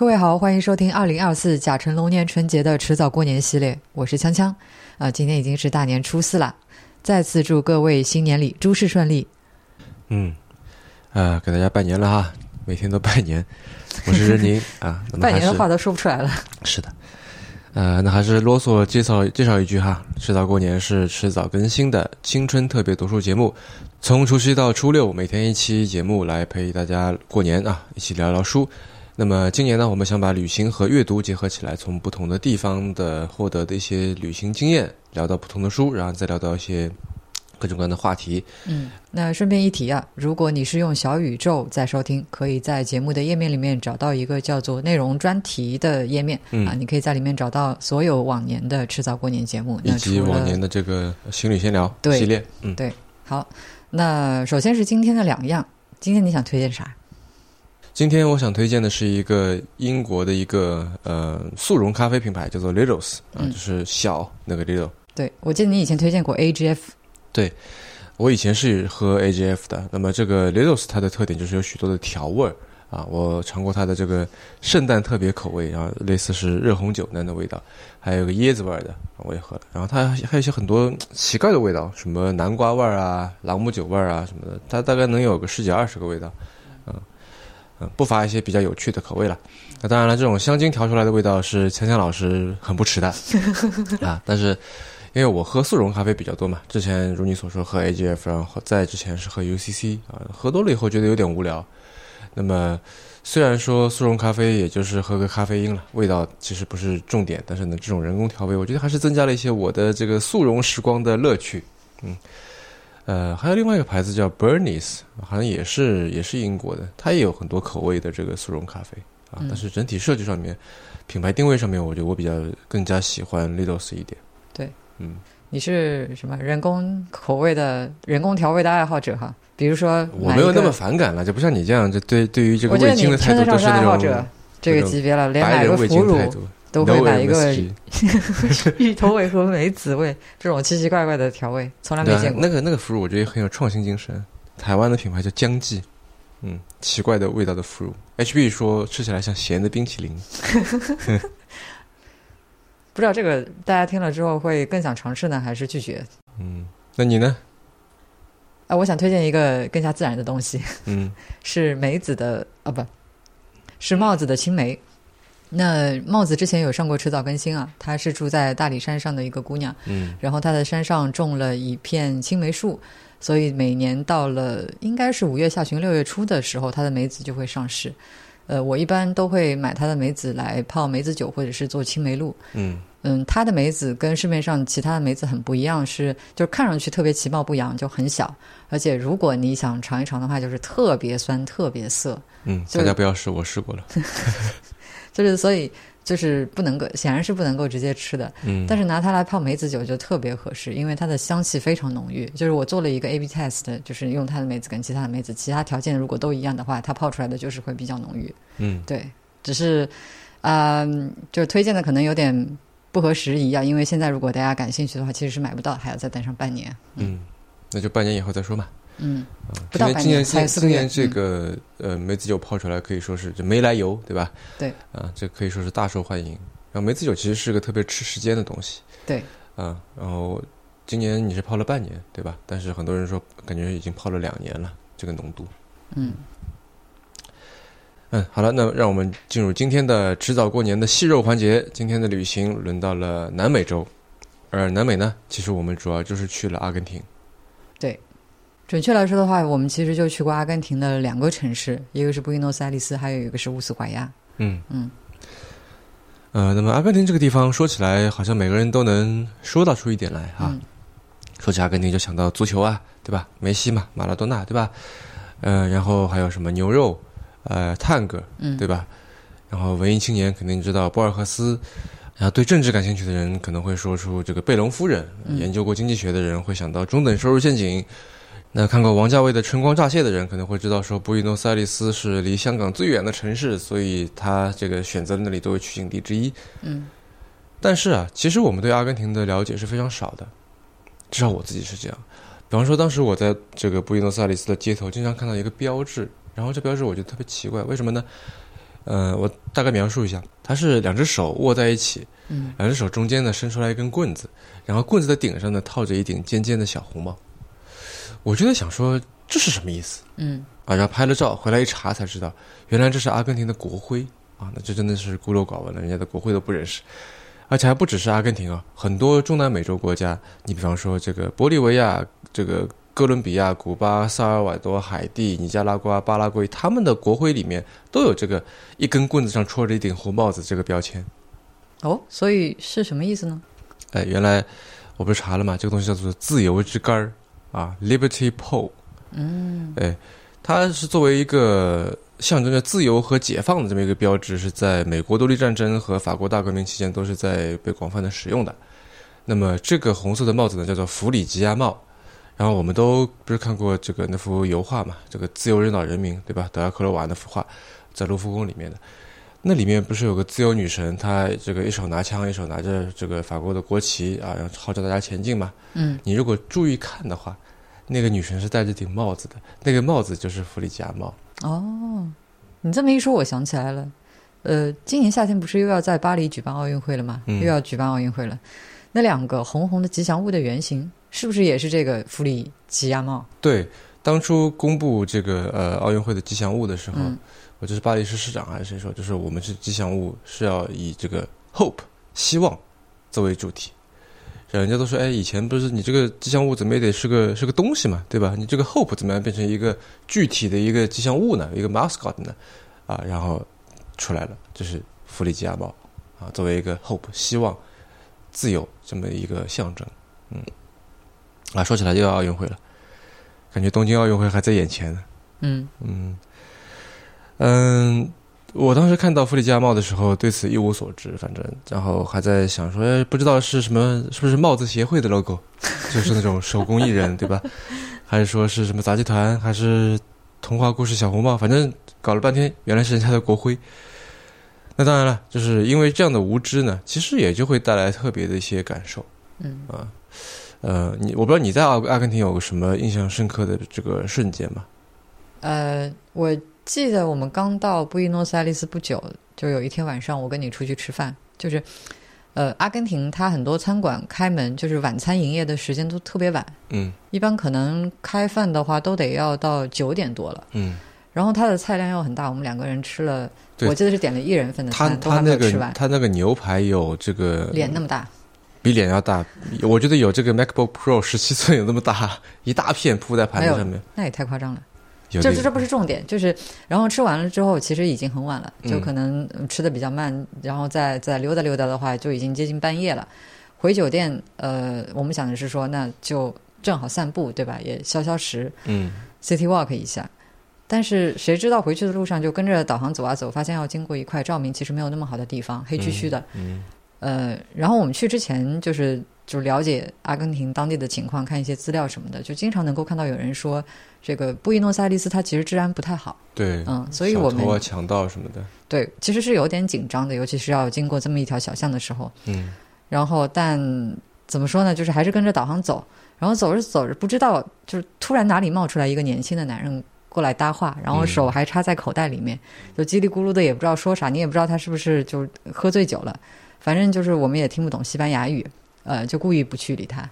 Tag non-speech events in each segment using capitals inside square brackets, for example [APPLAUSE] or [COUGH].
各位好，欢迎收听二零二四甲辰龙年春节的迟早过年系列，我是锵锵。啊，今天已经是大年初四了，再次祝各位新年里诸事顺利。嗯，呃，给大家拜年了哈，每天都拜年。[LAUGHS] 我是任宁啊，拜年的话都说不出来了。是的，呃，那还是啰嗦介绍介绍一句哈，迟早过年是迟早更新的青春特别读书节目，从除夕到初六，每天一期节目来陪大家过年啊，一起聊聊书。那么今年呢，我们想把旅行和阅读结合起来，从不同的地方的获得的一些旅行经验，聊到不同的书，然后再聊到一些各种各样的话题。嗯，那顺便一提啊，如果你是用小宇宙在收听，可以在节目的页面里面找到一个叫做“内容专题”的页面、嗯啊，你可以在里面找到所有往年的迟早过年节目，以及往年的这个行旅闲聊系列，嗯，对，好，那首先是今天的两样，今天你想推荐啥？今天我想推荐的是一个英国的一个呃速溶咖啡品牌，叫做 Littles 啊、嗯。就是小那个 Little。对我记得你以前推荐过 AGF，对我以前是喝 AGF 的，那么这个 Littles 它的特点就是有许多的调味儿啊，我尝过它的这个圣诞特别口味，然后类似是热红酒那样的味道，还有个椰子味儿的我也喝了，然后它还有一些很多奇怪的味道，什么南瓜味儿啊、朗姆酒味儿啊什么的，它大概能有个十几二十个味道，不乏一些比较有趣的口味了。那当然了，这种香精调出来的味道是锵锵老师很不吃的 [LAUGHS] 啊，但是。因为我喝速溶咖啡比较多嘛，之前如你所说喝 AGF，然后在之前是喝 UCC 啊，喝多了以后觉得有点无聊。那么虽然说速溶咖啡也就是喝个咖啡因了，味道其实不是重点，但是呢，这种人工调味，我觉得还是增加了一些我的这个速溶时光的乐趣。嗯，呃，还有另外一个牌子叫 Bernies，好像也是也是英国的，它也有很多口味的这个速溶咖啡啊，嗯但是整体设计上面、品牌定位上面，我觉得我比较更加喜欢 Littles 一点。对，嗯。你是什么人工口味的人工调味的爱好者哈？比如说我没有那么反感了，就不像你这样，就对对于这个味精的态度都是那种这个级别了，连买个白人味腐乳精态度，都会买一个 [LAUGHS] 芋头味和梅子味这种奇奇怪怪的调味，从来没见，过。那个那个腐乳我觉得很有创新精神。台湾的品牌叫江记，嗯，奇怪的味道的腐乳。HB 说吃起来像咸的冰淇淋，[LAUGHS] 不知道这个大家听了之后会更想尝试呢，还是拒绝？嗯，那你呢？啊，我想推荐一个更加自然的东西，嗯 [LAUGHS] 是梅子的啊，不是帽子的青梅。那帽子之前有上过迟早更新啊，她是住在大理山上的一个姑娘，嗯然后她的山上种了一片青梅树，所以每年到了应该是五月下旬六月初的时候，她的梅子就会上市。呃，我一般都会买她的梅子来泡梅子酒，或者是做青梅露。嗯嗯，她的梅子跟市面上其他的梅子很不一样，是就是看上去特别其貌不扬，就很小，而且如果你想尝一尝的话，就是特别酸、特别涩，嗯，大家不要试，我试过了。[LAUGHS] 就是所以就是不能够，显然是不能够直接吃的。嗯，但是拿它来泡梅子酒就特别合适，因为它的香气非常浓郁。就是我做了一个 A/B test，就是用它的梅子跟其他的梅子，其他条件如果都一样的话，它泡出来的就是会比较浓郁。嗯对，只是，嗯、就是推荐的可能有点不合时宜啊，因为现在如果大家感兴趣的话，其实是买不到，还要再等上半年。嗯，那就半年以后再说嘛。嗯，啊不到今年这个呃梅子酒泡出来可以说是就没来由，对吧？对。啊，这可以说是大受欢迎。然后梅子酒其实是个特别吃时间的东西。对。啊，然后今年你是泡了半年，对吧？但是很多人说感觉已经泡了两年了，这个浓度。嗯，嗯，好了，那让我们进入今天的迟早过年的细肉环节。今天的旅行轮到了南美洲，而南美呢，其实我们主要就是去了阿根廷。准确来说的话，我们其实就去过阿根廷的两个城市，一个是布宜诺斯艾利斯，还有一个是乌斯怀亚。嗯嗯，呃，那么阿根廷这个地方说起来，好像每个人都能说到出一点来啊。嗯说起阿根廷就想到足球啊，对吧？梅西嘛，马拉多纳，对吧？呃，然后还有什么牛肉，呃，探戈，嗯，对吧？然后文艺青年肯定知道博尔赫斯，然后对政治感兴趣的人可能会说出这个贝隆夫人，嗯研究过经济学的人会想到中等收入陷阱。那看过王家卫的《春光乍泄》的人可能会知道，说布宜诺斯艾利斯是离香港最远的城市，所以他这个选择了那里作为取景地之一。嗯但是啊，其实我们对阿根廷的了解是非常少的，至少我自己是这样。比方说，当时我在这个布宜诺斯艾利斯的街头经常看到一个标志，然后这标志我觉得特别奇怪，为什么呢？呃，我大概描述一下，它是两只手握在一起，嗯，两只手中间呢伸出来一根棍子，然后棍子的顶上呢套着一顶尖尖的小红帽。我就在想说这是什么意思嗯啊？然后拍了照回来一查才知道，原来这是阿根廷的国徽啊！那这真的是孤陋寡闻了，人家的国徽都不认识。而且还不只是阿根廷啊，很多中南美洲国家，你比方说这个玻利维亚、这个哥伦比亚、古巴、萨尔瓦多、海地、尼加拉瓜、巴拉圭，他们的国徽里面都有这个一根棍子上戳着一顶红帽子这个标签。哦，所以是什么意思呢？哎，原来我不是查了嘛，这个东西叫做自由之杆儿啊，Liberty Pole。嗯哎，它是作为一个象征着自由和解放的这么一个标志，是在美国独立战争和法国大革命期间都是在被广泛的使用的。那么这个红色的帽子呢，叫做弗里吉亚帽。然后我们都不是看过这个那幅油画嘛，这个自由人岛人民，对吧？德拉克罗瓦那幅画，在卢浮宫里面的。那里面不是有个自由女神，她这个一手拿枪，一手拿着这个法国的国旗啊，然后号召大家前进嘛。嗯你如果注意看的话，那个女神是戴着顶帽子的，那个帽子就是弗里吉亚帽。哦，你这么一说，我想起来了。呃，今年夏天不是又要在巴黎举办奥运会了吗？嗯又要举办奥运会了。那两个红红的吉祥物的原型，是不是也是这个弗里吉亚帽？对，当初公布这个呃奥运会的吉祥物的时候，嗯我就是巴黎市市长还是谁说，就是我们是吉祥物是要以这个 hope 希望作为主题。人家都说，哎，以前不是你这个吉祥物怎么也得是个是个东西嘛，对吧？你这个 hope 怎么样变成一个具体的一个吉祥物呢？一个 mascot 呢？啊，然后出来了，就是弗里吉亚猫啊，作为一个 hope 希望、自由这么一个象征。嗯，啊，说起来又要奥运会了，感觉东京奥运会还在眼前呢。嗯嗯嗯，我当时看到弗里吉亚帽的时候，对此一无所知，反正然后还在想说，哎，不知道是什么，是不是帽子协会的 logo，[LAUGHS] 就是那种手工艺人，对吧？还是说是什么杂技团，还是童话故事小红帽？反正搞了半天，原来是人家的国徽。那当然了，就是因为这样的无知呢，其实也就会带来特别的一些感受。嗯啊，呃，你我不知道你在阿阿根廷有什么印象深刻的这个瞬间吗？呃，我记得我们刚到布宜诺斯艾利斯不久，就有一天晚上我跟你出去吃饭，就是呃，阿根廷它很多餐馆开门就是晚餐营业的时间都特别晚，嗯。一般可能开饭的话都得要到九点多了。嗯，然后它的菜量又很大，我们两个人吃了，我记得是点了一人份的他他那个他那个牛排有这个脸那么大，比脸要大，我觉得有这个 MacBook Pro 十七寸有那么大，一大片铺在盘子上面，那也太夸张了。这这这不是重点，就是然后吃完了之后，其实已经很晚了，嗯就可能嗯吃的比较慢，然后再再溜达溜达的话，就已经接近半夜了。回酒店，呃，我们想的是说，那就正好散步，对吧？也消消食嗯，City Walk 一下。但是谁知道回去的路上就跟着导航走啊走，发现要经过一块照明其实没有那么好的地方，黑黢黢的。嗯呃，然后我们去之前就是就了解阿根廷当地的情况，看一些资料什么的，就经常能够看到有人说，这个布宜诺斯艾利斯它其实治安不太好。对，嗯，所以我们小偷啊强盗什么的，对其实是有点紧张的，尤其是要经过这么一条小巷的时候。嗯然后，但怎么说呢，就是还是跟着导航走，然后走着走着，不知道就是突然哪里冒出来一个年轻的男人过来搭话，然后手还插在口袋里面，就叽里咕噜的也不知道说啥，你也不知道他是不是就喝醉酒了，反正就是我们也听不懂西班牙语，呃，就故意不去理他。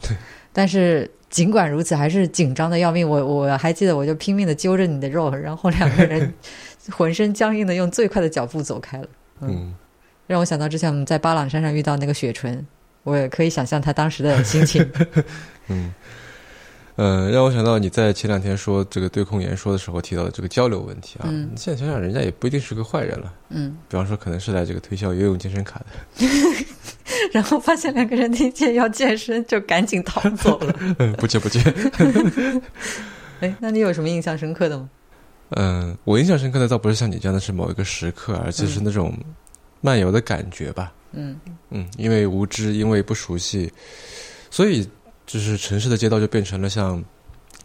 但是尽管如此，还是紧张的要命。我我还记得，我就拼命的揪着你的肉，然后两个人 [LAUGHS] 浑身僵硬的用最快的脚步走开了。嗯，让我想到之前我们在巴朗山上遇到那个雪纯，我也可以想象他当时的心情。[LAUGHS] 嗯，呃，让我想到你在前两天说这个对空言说的时候提到的这个交流问题啊。嗯现在想想，人家也不一定是个坏人了。嗯，比方说，可能是来这个推销游泳健身卡的，[LAUGHS] 然后发现两个人听见要健身，就赶紧逃走了。[LAUGHS] 嗯不接不接。[LAUGHS] 哎，那你有什么印象深刻的吗？嗯，我印象深刻的倒不是像你这样的是某一个时刻，而且是那种漫游的感觉吧。嗯嗯，因为无知，因为不熟悉，所以就是城市的街道就变成了像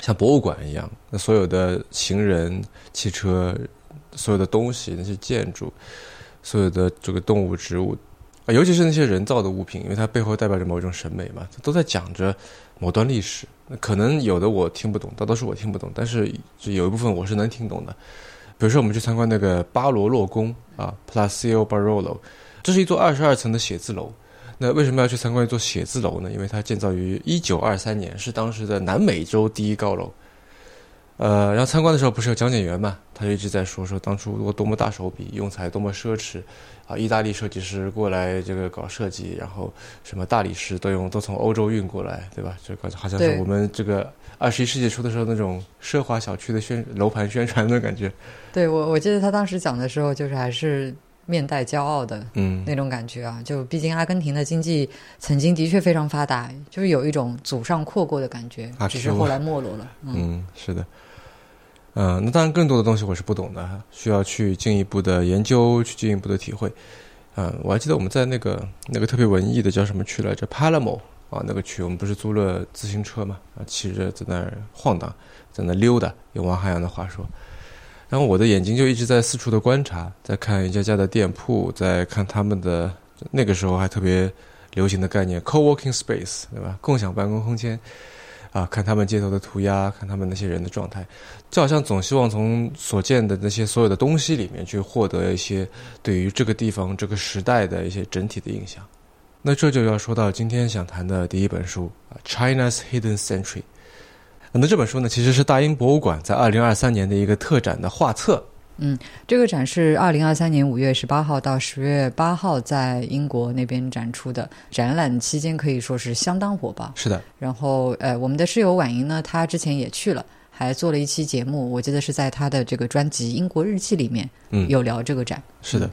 像博物馆一样。那所有的行人、汽车、所有的东西、那些建筑、所有的这个动物、植物啊，尤其是那些人造的物品，因为它背后代表着某一种审美嘛，都在讲着某段历史。那可能有的我听不懂，大多数我听不懂，但是有一部分我是能听懂的。比如说，我们去参观那个巴罗洛宫啊 p l a c i o Barolo，这是一座二十二层的写字楼。那为什么要去参观一座写字楼呢？因为它建造于一九二三年，是当时的南美洲第一高楼。呃，然后参观的时候不是有讲解员嘛，他就一直在说说当初多多么大手笔，用材多么奢侈啊！意大利设计师过来这个搞设计，然后什么大理石都用都从欧洲运过来，对吧？这个好像是我们这个二十一世纪初的时候那种奢华小区的宣楼盘宣传的感觉。对我，我记得他当时讲的时候，就是还是。面带骄傲的，嗯，那种感觉啊，就毕竟阿根廷的经济曾经的确非常发达，就是有一种祖上阔过的感觉，只是后来没落了。嗯，是的，嗯，那当然更多的东西我是不懂的，需要去进一步的研究，去进一步的体会。嗯，我还记得我们在那个那个特别文艺的叫什么区来着，Palamo 啊，那个区我们不是租了自行车嘛，啊，骑着在那儿晃荡，在那溜达，用王海洋的话说。然后我的眼睛就一直在四处的观察，在看一家家的店铺，在看他们的那个时候还特别流行的概念 “co-working space”，对吧？共享办公空间啊，看他们街头的涂鸦，看他们那些人的状态，就好像总希望从所见的那些所有的东西里面去获得一些对于这个地方、这个时代的一些整体的印象。那这就要说到今天想谈的第一本书啊，《China's Hidden Century》。那这本书呢，其实是大英博物馆在二零二三年的一个特展的画册。嗯，这个展是二零二三年五月十八号到十月八号在英国那边展出的。展览期间可以说是相当火爆。是的。然后，呃，我们的室友婉莹呢，她之前也去了，还做了一期节目。我记得是在她的这个专辑《英国日记》里面，嗯，有聊这个展。是的。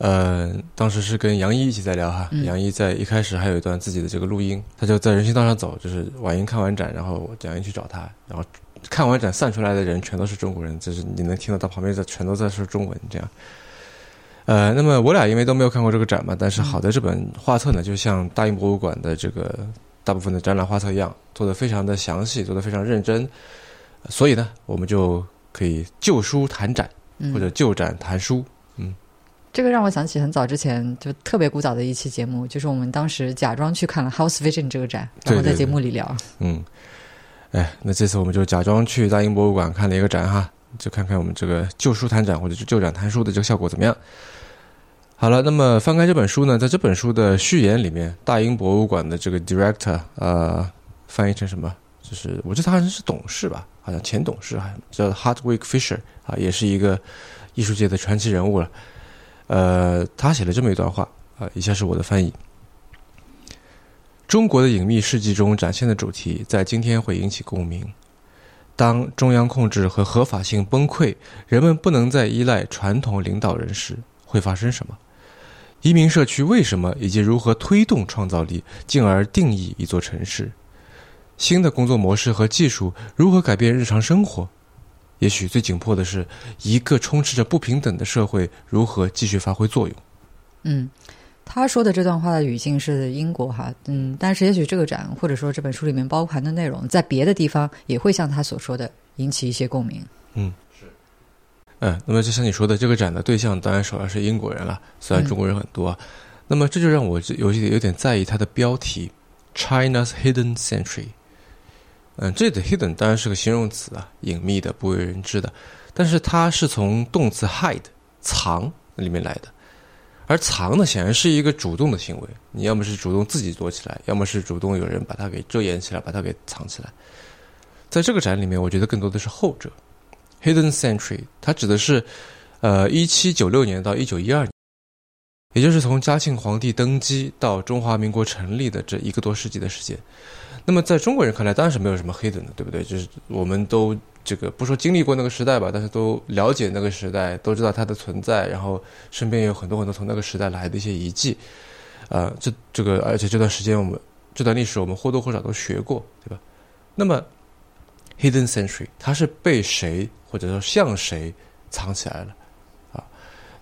呃，当时是跟杨一一起在聊哈，杨一在一开始还有一段自己的这个录音，他就在人行道上走，就是婉莹看完展，然后蒋一去找他，然后看完展散出来的人全都是中国人，就是你能听到他旁边在全都在说中文这样。呃，那么我俩因为都没有看过这个展嘛，但是好的这本画册呢，就像大英博物馆的这个大部分的展览画册一样，做的非常的详细，做的非常认真，所以呢，我们就可以就书谈展，或者就展谈书。这个让我想起很早之前就特别古早的一期节目，就是我们当时假装去看了 House Vision 这个展，然后在节目里聊。嗯，哎，那这次我们就假装去大英博物馆看了一个展哈，就看看我们这个旧书谈展或者是旧展谈书的这个效果怎么样。好了，那么翻开这本书呢，在这本书的序言里面，大英博物馆的这个 Director 呃，翻译成什么？就是我记得他好像是董事吧，好像前董事还叫 Hardwick Fisher 啊，也是一个艺术界的传奇人物了。呃，他写了这么一段话啊，以下是我的翻译：中国的隐秘事迹中展现的主题，在今天会引起共鸣。当中央控制和合法性崩溃，人们不能再依赖传统领导人时，会发生什么？移民社区为什么以及如何推动创造力，进而定义一座城市？新的工作模式和技术如何改变日常生活？也许最紧迫的是，一个充斥着不平等的社会如何继续发挥作用？嗯，他说的这段话的语境是英国哈，嗯，但是也许这个展或者说这本书里面包含的内容，在别的地方也会像他所说的引起一些共鸣。嗯，是。嗯，那么就像你说的，这个展的对象当然首要是英国人了，虽然中国人很多。那么这就让我有有点在意它的标题：China's Hidden Century。嗯，这里的 hidden 当然是个形容词啊，隐秘的、不为人知的。但是它是从动词 hide 藏里面来的，而藏呢，显然是一个主动的行为。你要么是主动自己躲起来，要么是主动有人把它给遮掩起来，把它给藏起来。在这个展里面，我觉得更多的是后者，hidden century，它指的是呃一七九六年到一九一二年，也就是从嘉庆皇帝登基到中华民国成立的这一个多世纪的时间。那么在中国人看来，当然是没有什么黑的，对不对？就是我们都这个不说经历过那个时代吧，但是都了解那个时代，都知道它的存在，然后身边也有很多很多从那个时代来的一些遗迹，啊，这这个而且这段时间我们这段历史我们或多或少都学过，对吧？那么 hidden century 它是被谁或者说向谁藏起来了啊？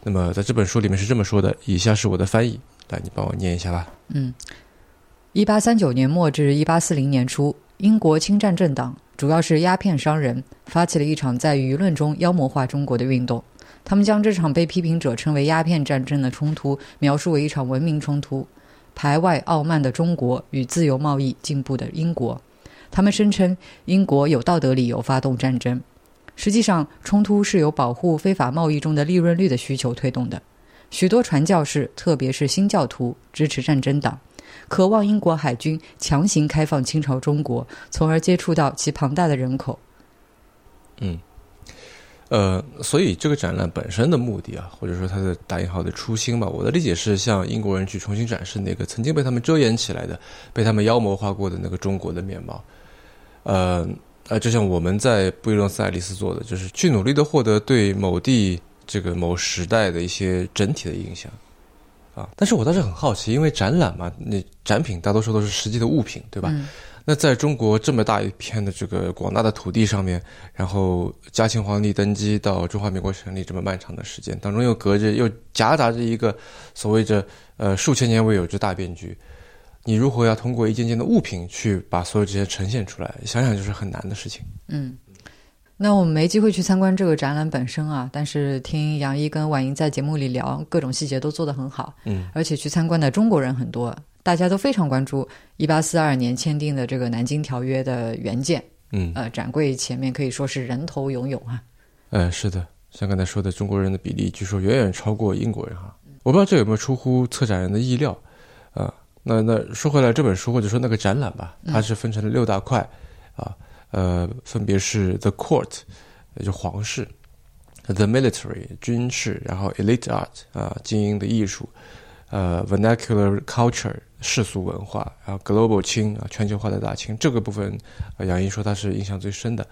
那么在这本书里面是这么说的，以下是我的翻译，来你帮我念一下吧。嗯。一八三九年末至一八四零年初，英国侵占政党，主要是鸦片商人，发起了一场在舆论中妖魔化中国的运动。他们将这场被批评者称为鸦片战争的冲突描述为一场文明冲突，排外傲慢的中国与自由贸易进步的英国。他们声称英国有道德理由发动战争。实际上，冲突是由保护非法贸易中的利润率的需求推动的。许多传教士，特别是新教徒，支持战争党，渴望英国海军强行开放清朝中国，从而接触到其庞大的人口。嗯，呃，所以这个展览本身的目的啊，或者说它的打引号的初心吧，我的理解是向英国人去重新展示那个曾经被他们遮掩起来的、被他们妖魔化过的那个中国的面貌。呃。呃，就像我们在布宜诺斯艾利斯做的，就是去努力的获得对某地这个某时代的一些整体的印象，啊，但是我倒是很好奇，因为展览嘛，那展品大多数都是实际的物品，对吧？那在中国这么大一片的这个广大的土地上面，然后嘉庆皇帝登基到中华民国成立这么漫长的时间当中，又隔着又夹杂着一个所谓着呃数千年未有之大变局。你如何要通过一件件的物品去把所有这些呈现出来？想想就是很难的事情。嗯，那我们没机会去参观这个展览本身啊，但是听杨一跟婉莹在节目里聊，各种细节都做得很好。嗯，而且去参观的中国人很多，大家都非常关注一八四二年签订的这个《南京条约》的原件。嗯，呃，展柜前面可以说是人头涌涌啊。嗯，是的，像刚才说的，中国人的比例据说远远超过英国人哈。我不知道这有没有出乎策展人的意料啊。那那说回来，这本书或者说那个展览吧，它是分成了六大块，啊，呃，分别是 The Court，也就皇室；The Military，军事；然后 Elite Art，啊，精英的艺术；呃，Vernacular Culture，世俗文化；然后 Global 清，啊，全球化的大清。这个部分，杨一说他是印象最深的，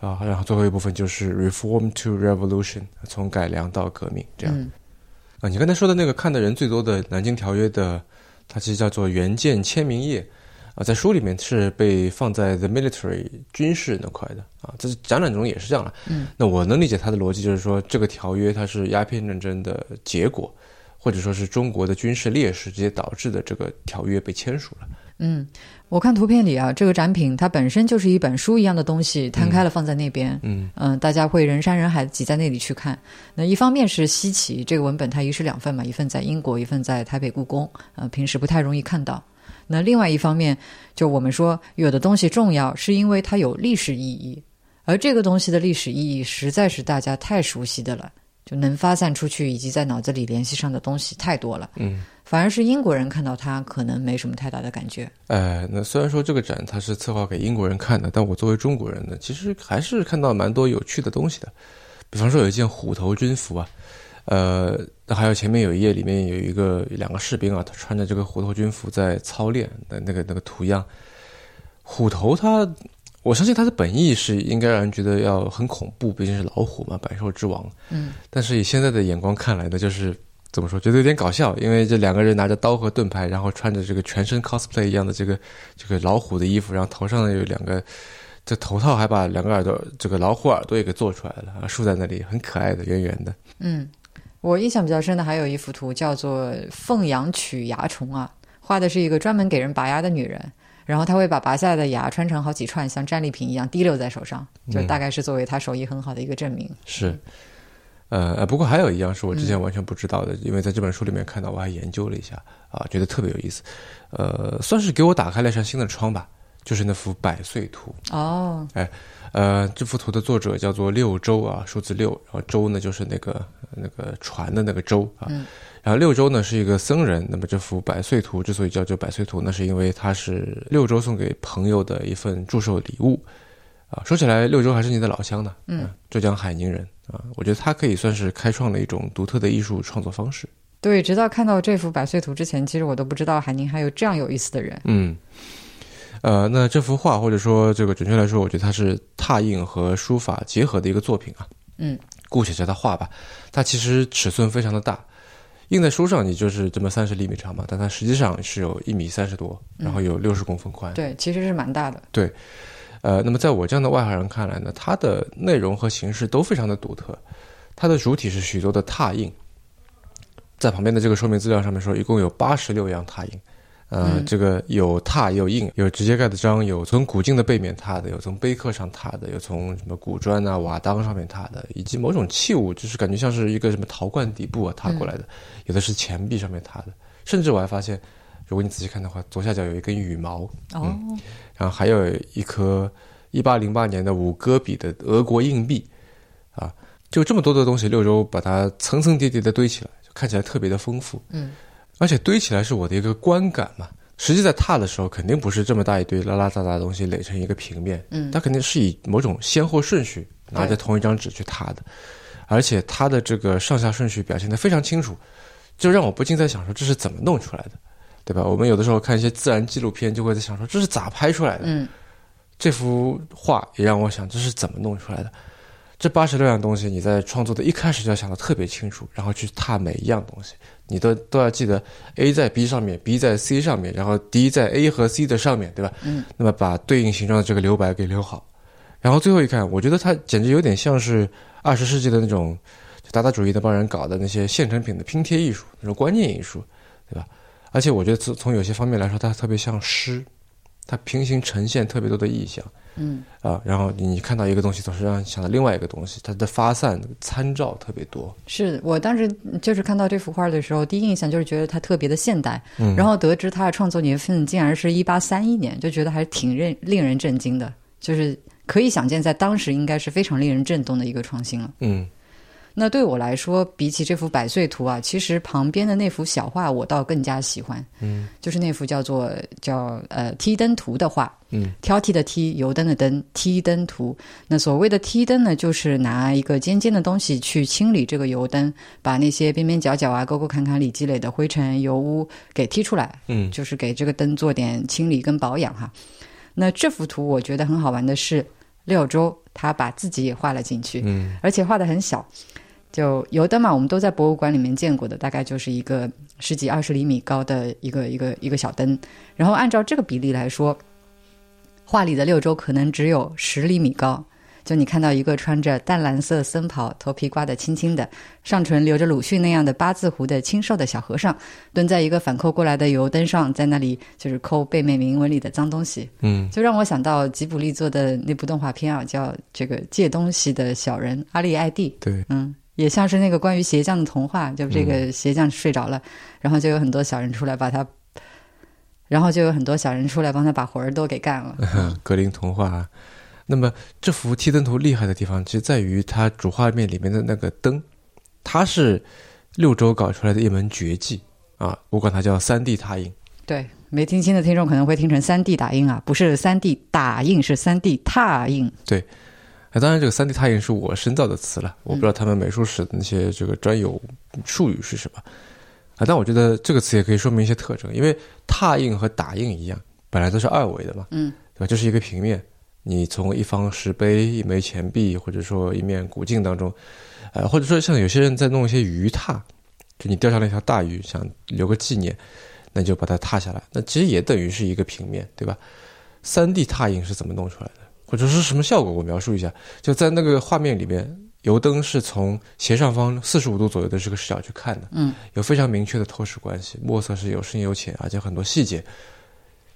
啊，然后最后一部分就是 Reform to Revolution，从改良到革命，这样。啊，你刚才说的那个看的人最多的《南京条约》的。它其实叫做原件签名页，啊，在书里面是被放在 the military 军事那块的，啊，这是展览中也是这样了。嗯，那我能理解他的逻辑，就是说这个条约它是鸦片战争的结果，或者说是中国的军事劣势直接导致的这个条约被签署了。嗯，我看图片里啊，这个展品它本身就是一本书一样的东西，摊开了放在那边。嗯嗯，大家会人山人海挤在那里去看。那一方面是稀奇，这个文本它一式两份嘛，一份在英国，一份在台北故宫，呃，平时不太容易看到。那另外一方面，就我们说有的东西重要，是因为它有历史意义，而这个东西的历史意义实在是大家太熟悉的了，就能发散出去以及在脑子里联系上的东西太多了。嗯。反而是英国人看到它可能没什么太大的感觉。哎，那虽然说这个展它是策划给英国人看的，但我作为中国人呢，其实还是看到蛮多有趣的东西的。比方说有一件虎头军服啊，呃，还有前面有一页里面有一个两个士兵啊，他穿着这个虎头军服在操练的那个那个图样。虎头它，我相信它的本意是应该让人觉得要很恐怖，毕竟是老虎嘛，百兽之王。嗯，但是以现在的眼光看来呢，就是。怎么说？觉得有点搞笑，因为这两个人拿着刀和盾牌，然后穿着这个全身 cosplay 一样的这个这个老虎的衣服，然后头上呢有两个这头套，还把两个耳朵这个老虎耳朵也给做出来了，竖在那里，很可爱的，圆圆的。嗯，我印象比较深的还有一幅图，叫做《凤阳取牙虫》啊，画的是一个专门给人拔牙的女人，然后她会把拔下来的牙穿成好几串，像战利品一样滴溜在手上，就大概是作为她手艺很好的一个证明。是。呃不过还有一样是我之前完全不知道的，因为在这本书里面看到，我还研究了一下啊，觉得特别有意思，呃，算是给我打开了一扇新的窗吧。就是那幅百岁图哦，哎，呃，这幅图的作者叫做六周啊，数字六，然后周呢就是那个那个船的那个周啊，然后六周呢是一个僧人。那么这幅百岁图之所以叫做百岁图，那是因为它是六周送给朋友的一份祝寿礼物啊。说起来，六周还是你的老乡呢，嗯，浙江海宁人。啊，我觉得他可以算是开创了一种独特的艺术创作方式。对，直到看到这幅百岁图之前，其实我都不知道海宁还有这样有意思的人。嗯，呃，那这幅画或者说这个准确来说，我觉得它是拓印和书法结合的一个作品啊。嗯，姑且叫它画吧。它其实尺寸非常的大，印在书上你就是这么三十厘米长嘛，但它实际上是有一米三十多，然后有六十公分宽。对，其实是蛮大的。对。呃，那么在我这样的外行人看来呢，它的内容和形式都非常的独特。它的主体是许多的拓印，在旁边的这个说明资料上面说，一共有八十六样拓印。呃，这个有拓有印，有直接盖的章，有从古镜的背面拓的，有从碑刻上拓的，有从什么古砖啊、瓦当上面拓的，以及某种器物，就是感觉像是一个什么陶罐底部啊拓过来的，有的是钱币上面拓的，甚至我还发现，如果你仔细看的话，左下角有一根羽毛。哦。然后还有一颗一八零八年的五戈比的俄国硬币，啊，就这么多的东西，六周把它层层叠叠的堆起来，就看起来特别的丰富。嗯，而且堆起来是我的一个观感嘛。实际在踏的时候，肯定不是这么大一堆拉拉杂杂的东西垒成一个平面。嗯它肯定是以某种先后顺序拿着同一张纸去踏的，而且它的这个上下顺序表现得非常清楚，就让我不禁在想说这是怎么弄出来的，对吧？我们有的时候看一些自然纪录片，就会在想说这是咋拍出来的。嗯这幅画也让我想这是怎么弄出来的。这八十六样东西，你在创作的一开始就要想得特别清楚，然后去踏每一样东西，你都都要记得 A 在 B 上面，B 在 C 上面，然后 D 在 A 和 C 的上面，对吧？嗯。那么把对应形状的这个留白给留好，然后最后一看，我觉得它简直有点像是二十世纪的那种就达达主义那帮人搞的那些现成品的拼贴艺术，那种观念艺术，对吧？而且我觉得从从有些方面来说，它特别像诗，它平行呈现特别多的意象。嗯啊，然后你看到一个东西，总是让你想到另外一个东西，它的发散参照特别多。是我当时就是看到这幅画的时候，第一印象就是觉得它特别的现代，嗯然后得知它的创作年份竟然是一八三一年，就觉得还挺令令人震惊的，就是可以想见在当时应该是非常令人震动的一个创新了。嗯那对我来说，比起这幅百岁图啊，其实旁边的那幅小画我倒更加喜欢，嗯就是那幅叫做叫呃梯灯图的画，嗯挑剔的剔，油灯的灯，梯灯图。那所谓的梯灯呢，就是拿一个尖尖的东西去清理这个油灯，把那些边边角角啊、沟沟坎坎里积累的灰尘、油污给踢出来，嗯就是给这个灯做点清理跟保养哈。那这幅图我觉得很好玩的是，六周他把自己也画了进去，嗯而且画的很小。就油灯嘛，我们都在博物馆里面见过的，大概就是一个十几二十厘米高的一个一个一个小灯。然后按照这个比例来说，画里的六周可能只有十厘米高。就你看到一个穿着淡蓝色僧袍、头皮刮得青青的、上唇留着鲁迅那样的八字胡的清瘦的小和尚，蹲在一个反扣过来的油灯上，在那里就是抠背面铭文里的脏东西。嗯就让我想到吉卜力做的那部动画片啊，叫这个借东西的小人阿力艾蒂。对，嗯，也像是那个关于鞋匠的童话，就这个鞋匠睡着了，然后就有很多小人出来把他，然后就有很多小人出来帮他把活儿都给干了。[LAUGHS] 格林童话。那么这幅梯灯图厉害的地方，其实在于它主画面里面的那个灯，它是六周搞出来的一门绝技啊！我管它叫三 D 拓印。对，没听清的听众可能会听成三 D 打印啊，不是三 D 打印，是三 D 拓印。啊，当然，这个三 D 拓印是我深造的词了，我不知道他们美术史的那些这个专有术语是什么啊。但我觉得这个词也可以说明一些特征，因为拓印和打印一样，本来都是二维的嘛，嗯，对吧？这是一个平面，你从一方石碑、一枚钱币，或者说一面古镜当中，呃，或者说像有些人在弄一些鱼拓，就你钓上了一条大鱼，想留个纪念，那你就把它拓下来，那其实也等于是一个平面，对吧？三 D 拓印是怎么弄出来的？或者是什么效果？我描述一下，就在那个画面里面，油灯是从斜上方四十五度左右的这个视角去看的，嗯，有非常明确的透视关系，墨色是有深有浅，而且很多细节，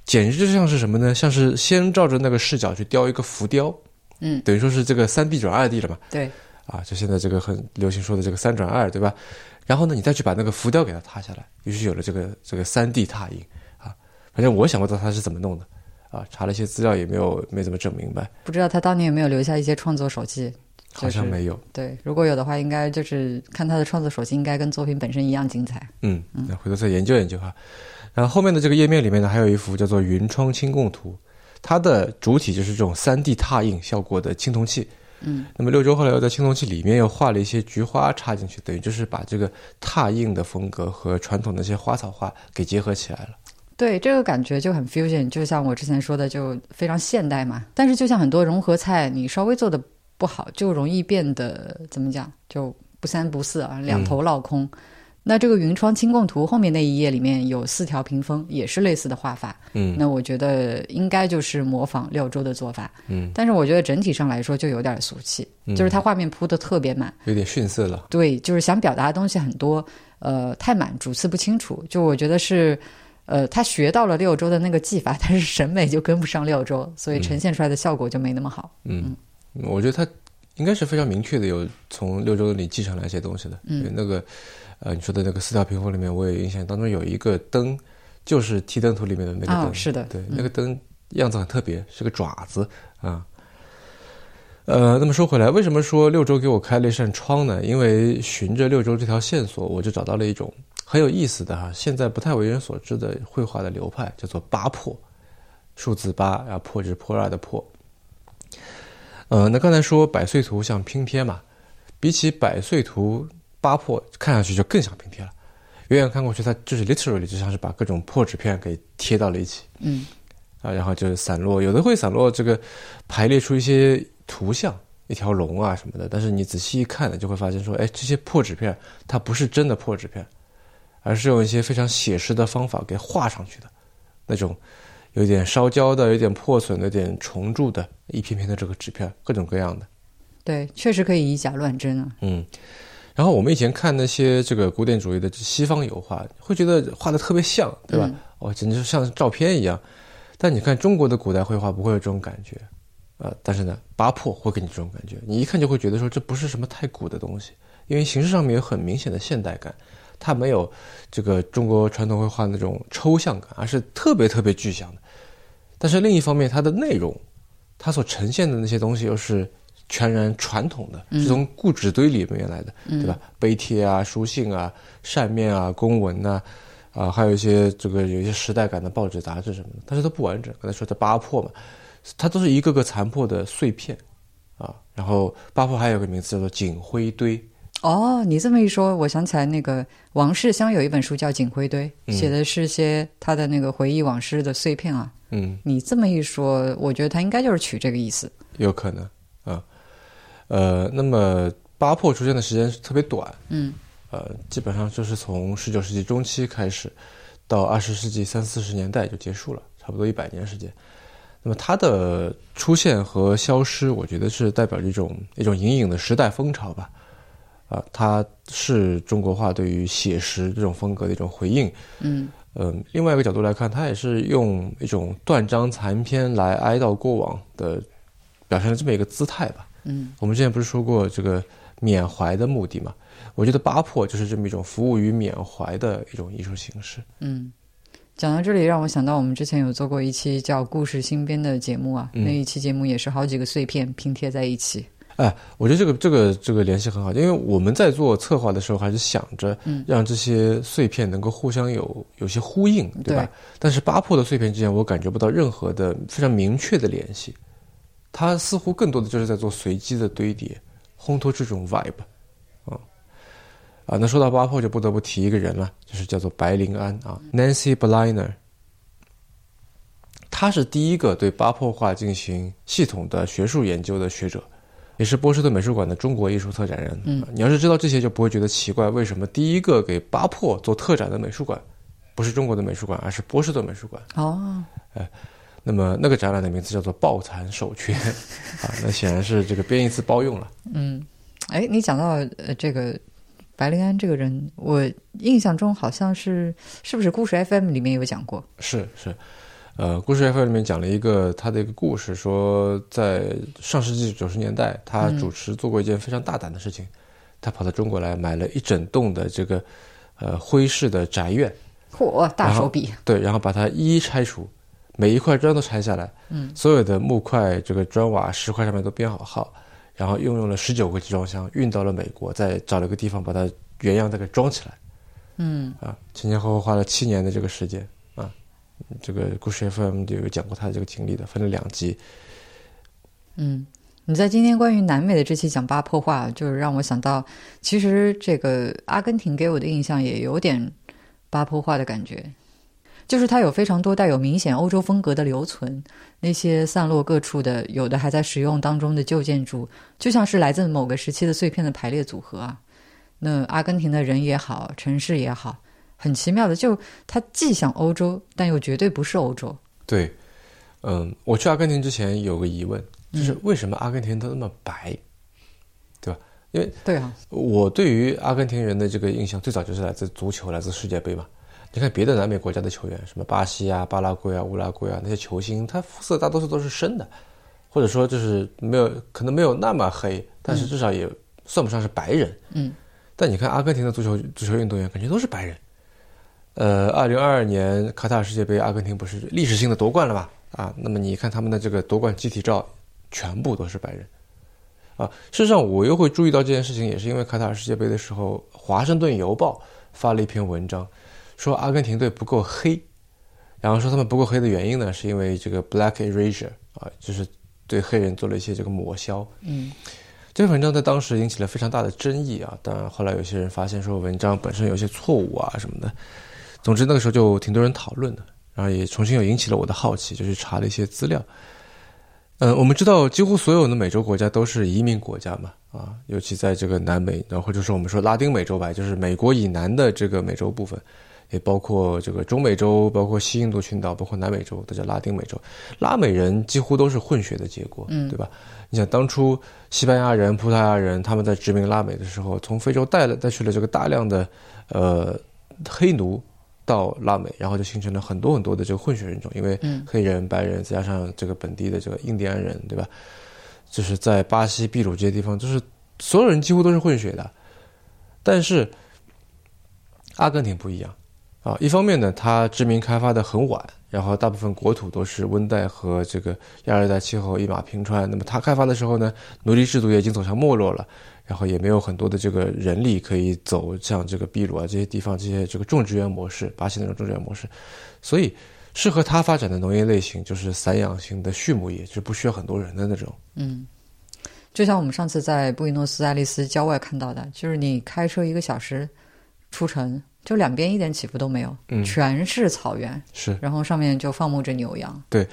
简直就像是什么呢？像是先照着那个视角去雕一个浮雕，嗯，等于说是这个三 D 转二 D 了嘛，对，啊，就现在这个很流行说的这个三转二，对吧？然后呢，你再去把那个浮雕给它拓下来，于是有了这个这个三 D 拓印啊。反正我想不到他是怎么弄的啊，查了一些资料也没有没怎么整明白，不知道他当年有没有留下一些创作手记。好像没有。对，如果有的话，应该就是看他的创作手记，应该跟作品本身一样精彩。嗯，那回头再研究研究哈。然后后面的这个页面里面呢，还有一幅叫做《云窗清供图》，它的主体就是这种三 D 拓印效果的青铜器。嗯，那么六周后来又在青铜器里面又画了一些菊花插进去，等于就是把这个拓印的风格和传统的一些花草画给结合起来了。对，这个感觉就很 fusion，就像我之前说的，就非常现代嘛。但是就像很多融合菜，你稍微做的不好，就容易变得怎么讲，就不三不四啊，两头落空。那这个云窗清供图后面那一页里面有四条屏风，也是类似的画法。嗯那我觉得应该就是模仿廖周的做法。嗯，但是我觉得整体上来说就有点俗气，嗯就是它画面铺的特别满。有点逊色了。对，就是想表达的东西很多，呃，太满，主次不清楚。就我觉得是，呃，他学到了六周的那个技法，但是审美就跟不上六周，所以呈现出来的效果就没那么好。嗯，我觉得他应该是非常明确的有从六周里继承来一些东西的。嗯那个呃，你说的那个四条屏风里面，我也印象当中有一个灯，就是提灯图里面的那个灯。啊是的对，嗯那个灯样子很特别，是个爪子啊。呃，那么说回来，为什么说六周给我开了一扇窗呢？因为循着六周这条线索，我就找到了一种很有意思的哈，现在不太为人所知的绘画的流派，叫做八破，数字八，然后破是破二的破。呃，那刚才说百岁图像拼贴嘛，比起百岁图，八破看上去就更像拼贴了。远远看过去，它就是 literally 就像是把各种破纸片给贴到了一起。嗯，啊，然后就是散落，有的会散落这个排列出一些。图像一条龙啊什么的，但是你仔细一看呢，就会发现说，哎，这些破纸片它不是真的破纸片，而是用一些非常写实的方法给画上去的，那种有点烧焦的、有点破损的、有点重铸的一片片的这个纸片，各种各样的。对，确实可以以假乱真啊。嗯，然后我们以前看那些这个古典主义的西方油画，会觉得画的特别像，对吧？哦，简直像照片一样。但你看中国的古代绘画，不会有这种感觉。呃，但是呢，八破会给你这种感觉，你一看就会觉得说这不是什么太古的东西，因为形式上面有很明显的现代感，它没有这个中国传统绘画那种抽象感，而是特别特别具象的。但是另一方面，它的内容，它所呈现的那些东西又是全然传统的，是从故纸堆里面来的，对吧？碑帖啊、书信啊、扇面啊、公文呐，啊，还有一些这个有一些时代感的报纸杂志什么的，但是它不完整。刚才说的八破嘛。它都是一个个残破的碎片，啊，然后八破还有个名字叫做警徽堆。哦，你这么一说，我想起来那个王世襄有一本书叫《警徽堆》，写的是些他的那个回忆往事的碎片啊。嗯，你这么一说，我觉得他应该就是取这个意思。有可能啊，呃，那么八破出现的时间是特别短，嗯，呃，基本上就是从十九世纪中期开始，到二十世纪三四十年代就结束了，差不多一百年时间。那么它的出现和消失，我觉得是代表着一种一种隐隐的时代风潮吧，啊，它是中国画对于写实这种风格的一种回应。嗯嗯，另外一个角度来看，它也是用一种断章残篇来哀悼过往的，表现了这么一个姿态吧。嗯，我们之前不是说过这个缅怀的目的嘛？我觉得八破就是这么一种服务于缅怀的一种艺术形式。嗯。讲到这里，让我想到我们之前有做过一期叫《故事新编》的节目啊，那一期节目也是好几个碎片拼贴在一起。哎，我觉得这个这个这个联系很好，因为我们在做策划的时候，还是想着让这些碎片能够互相有有些呼应，对吧？但是八破的碎片之间，我感觉不到任何的非常明确的联系，它似乎更多的就是在做随机的堆叠，烘托这种 vibe。啊，那说到八破，就不得不提一个人了，就是叫做白灵安啊，Nancy Bliner。他是第一个对八破画进行系统的学术研究的学者，也是波士顿美术馆的中国艺术特展人。嗯，你要是知道这些，就不会觉得奇怪，为什么第一个给巴破做特展的美术馆，不是中国的美术馆，而是波士顿美术馆？哦，哎，那么那个展览的名字叫做《抱残守缺》，啊，那显然是这个编译词包用了。嗯，哎，你讲到呃这个。白灵安这个人，我印象中好像是是不是故事 FM 里面有讲过？是是，呃，故事 FM 里面讲了一个他的一个故事，说在上世纪九十年代，他主持做过一件非常大胆的事情，他跑到中国来买了一整栋的这个呃徽式的宅院，嚯，大手笔！对，然后把它一一拆除，每一块砖都拆下来，嗯，所有的木块、这个砖瓦、石块上面都编好号。然后运用了十九个集装箱运到了美国，再找了个地方把它原样再给装起来。嗯啊，前前后后花了七年的这个时间啊，这个故事 FM 就有讲过他的这个经历的，分了两集。嗯，你在今天关于南美的这期讲八破话，就是让我想到，其实这个阿根廷给我的印象也有点八破话的感觉。就是它有非常多带有明显欧洲风格的留存，那些散落各处的，有的还在使用当中的旧建筑，就像是来自某个时期的碎片的排列组合啊。那阿根廷的人也好，城市也好，很奇妙的，就它既像欧洲，但又绝对不是欧洲。对，嗯，我去阿根廷之前有个疑问，就是为什么阿根廷都那么白，对吧？因为对啊，我对于阿根廷人的这个印象最早就是来自足球，来自世界杯嘛。你看别的南美国家的球员，什么巴西啊、巴拉圭啊、乌拉圭啊那些球星，他肤色大多数都是深的，或者说就是没有可能没有那么黑，但是至少也算不上是白人。嗯。但你看阿根廷的足球足球运动员，感觉都是白人。呃，二零二二年卡塔尔世界杯，阿根廷不是历史性的夺冠了吗？啊，那么你看他们的这个夺冠集体照，全部都是白人。啊。事实上，我又会注意到这件事情，也是因为卡塔尔世界杯的时候，《华盛顿邮报》发了一篇文章，说阿根廷队不够黑，然后说他们不够黑的原因呢，是因为这个 Black Erasure 啊，就是对黑人做了一些这个抹消。嗯，这篇文章在当时引起了非常大的争议啊。当然，后来有些人发现说文章本身有些错误啊什么的。总之，那个时候就挺多人讨论的。然后也重新又引起了我的好奇，就去查了一些资料。嗯，我们知道几乎所有的美洲国家都是移民国家嘛，啊，尤其在这个南美，然后或者说我们说拉丁美洲吧，就是美国以南的这个美洲部分，也包括这个中美洲，包括西印度群岛，包括南美洲，都叫拉丁美洲。拉美人几乎都是混血的结果，嗯，对吧？你想当初西班牙人、葡萄牙人他们在殖民拉美的时候，从非洲带了带去了这个大量的呃黑奴。到拉美，然后就形成了很多很多的这个混血人种，因为黑人、白人再加上这个本地的这个印第安人，对吧？就是在巴西、秘鲁这些地方，就是所有人几乎都是混血的。但是阿根廷不一样啊，一方面呢，它殖民开发的很晚，然后大部分国土都是温带和这个亚热带气候一马平川。那么它开发的时候呢，奴隶制度也已经走向没落了。然后也没有很多的这个人力可以走向这个秘鲁啊这些地方这些这个种植园模式，巴西那种种植园模式，所以适合它发展的农业类型就是散养型的畜牧业，就不需要很多人的那种。嗯，就像我们上次在布宜诺斯艾利斯郊外看到的，就是你开车一个小时出城，就两边一点起伏都没有，嗯，全是草原，是，然后上面就放牧着牛羊。对。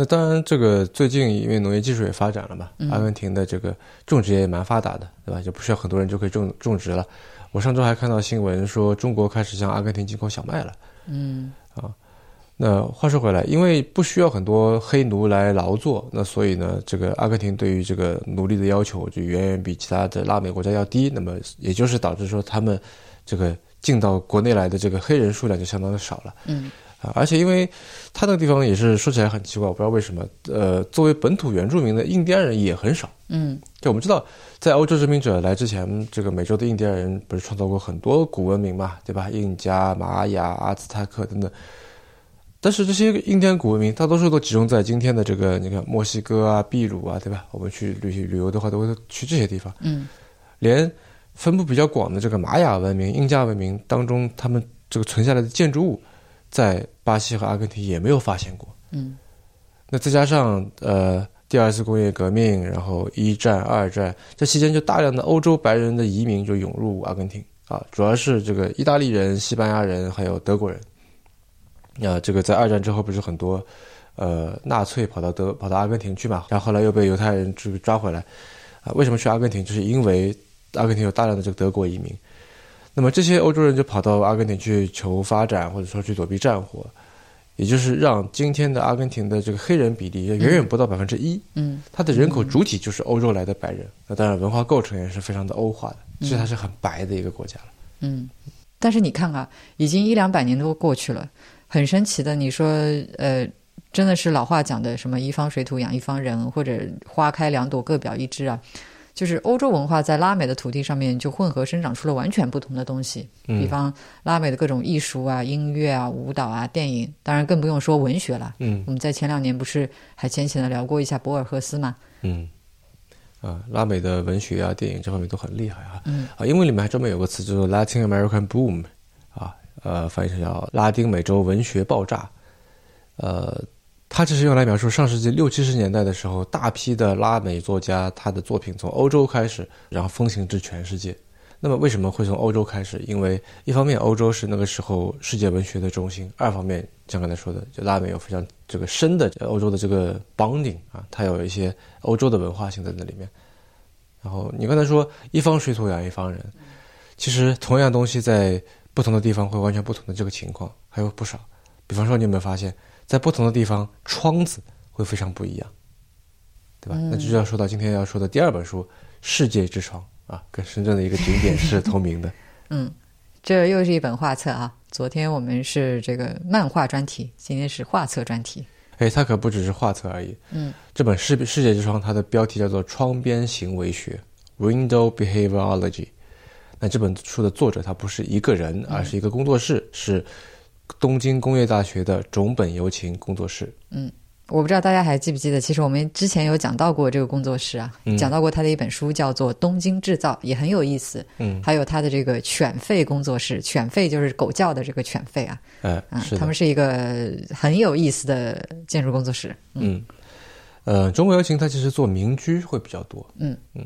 那当然，这个最近因为农业技术也发展了嘛，阿根廷的这个种植业也蛮发达的，对吧？就不需要很多人就可以种种植了。我上周还看到新闻说，中国开始向阿根廷进口小麦了。嗯，啊，那话说回来，因为不需要很多黑奴来劳作，那所以呢，这个阿根廷对于这个奴隶的要求就远远比其他的拉美国家要低。那么也就是导致说，他们这个进到国内来的这个黑人数量就相当的少了。嗯。啊，而且因为他那个地方也是说起来很奇怪，我不知道为什么。呃，作为本土原住民的印第安人也很少。嗯，就我们知道，在欧洲殖民者来之前，这个美洲的印第安人不是创造过很多古文明嘛，对吧？印加、玛雅、阿兹泰克等等。但是这些印第安古文明大多数都集中在今天的这个，你看墨西哥啊、秘鲁啊，对吧？我们去旅旅游的话，都会去这些地方。嗯，连分布比较广的这个玛雅文明、印加文明当中，他们这个存下来的建筑物。在巴西和阿根廷也没有发现过。嗯，那再加上呃第二次工业革命，然后一战、二战这期间，就大量的欧洲白人的移民就涌入阿根廷啊，主要是这个意大利人、西班牙人还有德国人。啊，这个在二战之后不是很多呃纳粹跑到德跑到阿根廷去嘛，然后后来又被犹太人这个抓回来啊？为什么去阿根廷？就是因为阿根廷有大量的这个德国移民。那么这些欧洲人就跑到阿根廷去求发展，或者说去躲避战火，也就是让今天的阿根廷的这个黑人比例远远不到百分之一。嗯，它的人口主体就是欧洲来的白人，那当然文化构成也是非常的欧化的，所以它是很白的一个国家了。嗯，但是你看啊，已经一两百年都过去了，很神奇的。你说，呃，真的是老话讲的什么“一方水土养一方人”，或者“花开两朵，各表一枝”啊。就是欧洲文化在拉美的土地上面就混合生长出了完全不同的东西，比方拉美的各种艺术啊、音乐啊、舞蹈啊、电影，当然更不用说文学了。嗯，我们在前两年不是还浅浅的聊过一下博尔赫斯吗？嗯，啊，拉美的文学啊、电影这方面都很厉害啊。嗯，啊，英文里面还专门有个词叫做 Latin American Boom，啊，呃，翻译成叫拉丁美洲文学爆炸，呃。它只是用来描述上世纪六七十年代的时候，大批的拉美作家他的作品从欧洲开始，然后风行至全世界。那么为什么会从欧洲开始？因为一方面欧洲是那个时候世界文学的中心，二方面像刚才说的，就拉美有非常这个深的欧洲的这个 bonding 啊，它有一些欧洲的文化性在那里面。然后你刚才说一方水土养一方人，其实同样东西在不同的地方会完全不同的这个情况还有不少。比方说，你有没有发现？在不同的地方，窗子会非常不一样，对吧？那就要说到今天要说的第二本书《世界之窗》啊，跟深圳的一个景点是同名的。[LAUGHS] 嗯，这又是一本画册啊。昨天我们是这个漫画专题，今天是画册专题。哎，它可不只是画册而已。嗯，这本《世世界之窗》它的标题叫做《窗边行为学》（Window Behaviorology）。那这本书的作者他不是一个人，而是一个工作室，是。东京工业大学的种本由晴工作室。嗯，我不知道大家还记不记得，其实我们之前有讲到过这个工作室啊，嗯讲到过他的一本书叫做《东京制造》，也很有意思。嗯，还有他的这个犬吠工作室，犬吠就是狗叫的这个犬吠啊，哎，嗯他们是一个很有意思的建筑工作室。嗯，呃，中国游行它其实做民居会比较多。嗯嗯，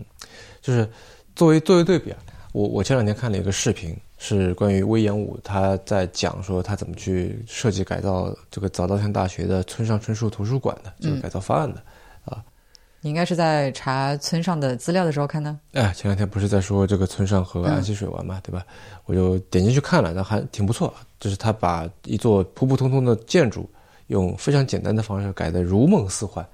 就是作为作为对比啊，我我前两天看了一个视频，是关于威严武他在讲说他怎么去设计改造这个早稻田大学的村上春树图书馆的这个嗯改造方案的啊。你应该是在查村上的资料的时候看的。哎，前两天不是在说这个村上和安溪水湾嘛，对吧？我就点进去看了，那还挺不错。就是他把一座普普通通的建筑，用非常简单的方式改得如梦似幻。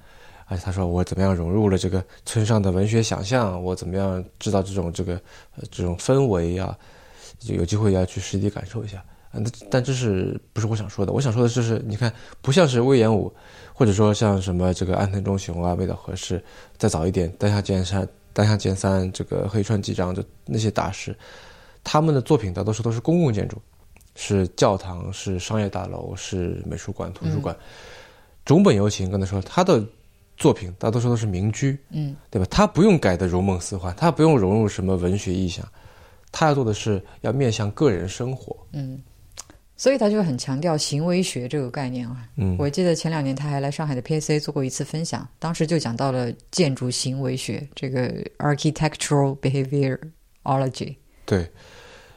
而且他说我怎么样融入了这个村上的文学想象，我怎么样制造这种这个呃这种氛围啊，就有机会要去实地感受一下。嗯，但但这是不是我想说的？我想说的就是，你看，不像是魏延武，或者说像什么这个安藤忠雄啊、味岛合适，再早一点，丹下健三、丹下健三、这个黑川纪章，就那些大师，他们的作品大多数都是公共建筑，是教堂、是商业大楼、是美术馆、图书馆。中本游行刚才说他的作品大多数都是民居，嗯对吧？他不用改的如梦似幻，他不用融入什么文学意象，他要做的是要面向个人生活。嗯，所以他就很强调行为学这个概念啊。嗯，我记得前两年他还来上海的 PSA 做过一次分享，当时就讲到了建筑行为学这个 architectural behaviorology。对，